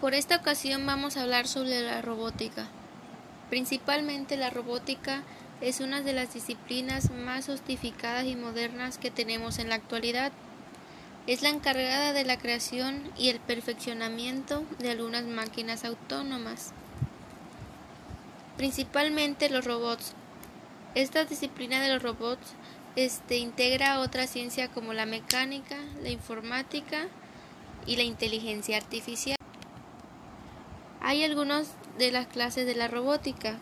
Por esta ocasión vamos a hablar sobre la robótica. Principalmente la robótica es una de las disciplinas más sofisticadas y modernas que tenemos en la actualidad. Es la encargada de la creación y el perfeccionamiento de algunas máquinas autónomas, principalmente los robots. Esta disciplina de los robots este, integra otra ciencia como la mecánica, la informática y la inteligencia artificial. Hay algunas de las clases de la robótica.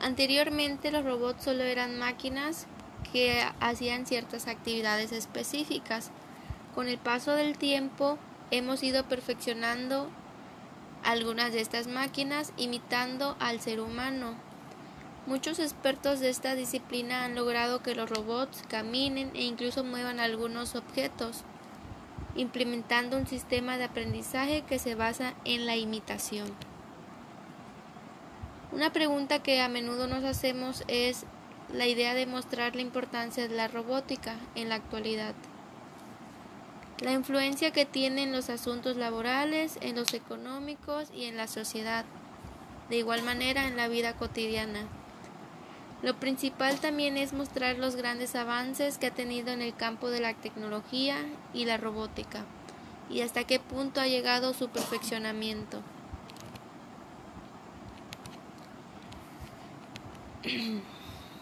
Anteriormente los robots solo eran máquinas que hacían ciertas actividades específicas. Con el paso del tiempo hemos ido perfeccionando algunas de estas máquinas imitando al ser humano. Muchos expertos de esta disciplina han logrado que los robots caminen e incluso muevan algunos objetos implementando un sistema de aprendizaje que se basa en la imitación. Una pregunta que a menudo nos hacemos es la idea de mostrar la importancia de la robótica en la actualidad. La influencia que tiene en los asuntos laborales, en los económicos y en la sociedad. De igual manera en la vida cotidiana. Lo principal también es mostrar los grandes avances que ha tenido en el campo de la tecnología y la robótica y hasta qué punto ha llegado su perfeccionamiento.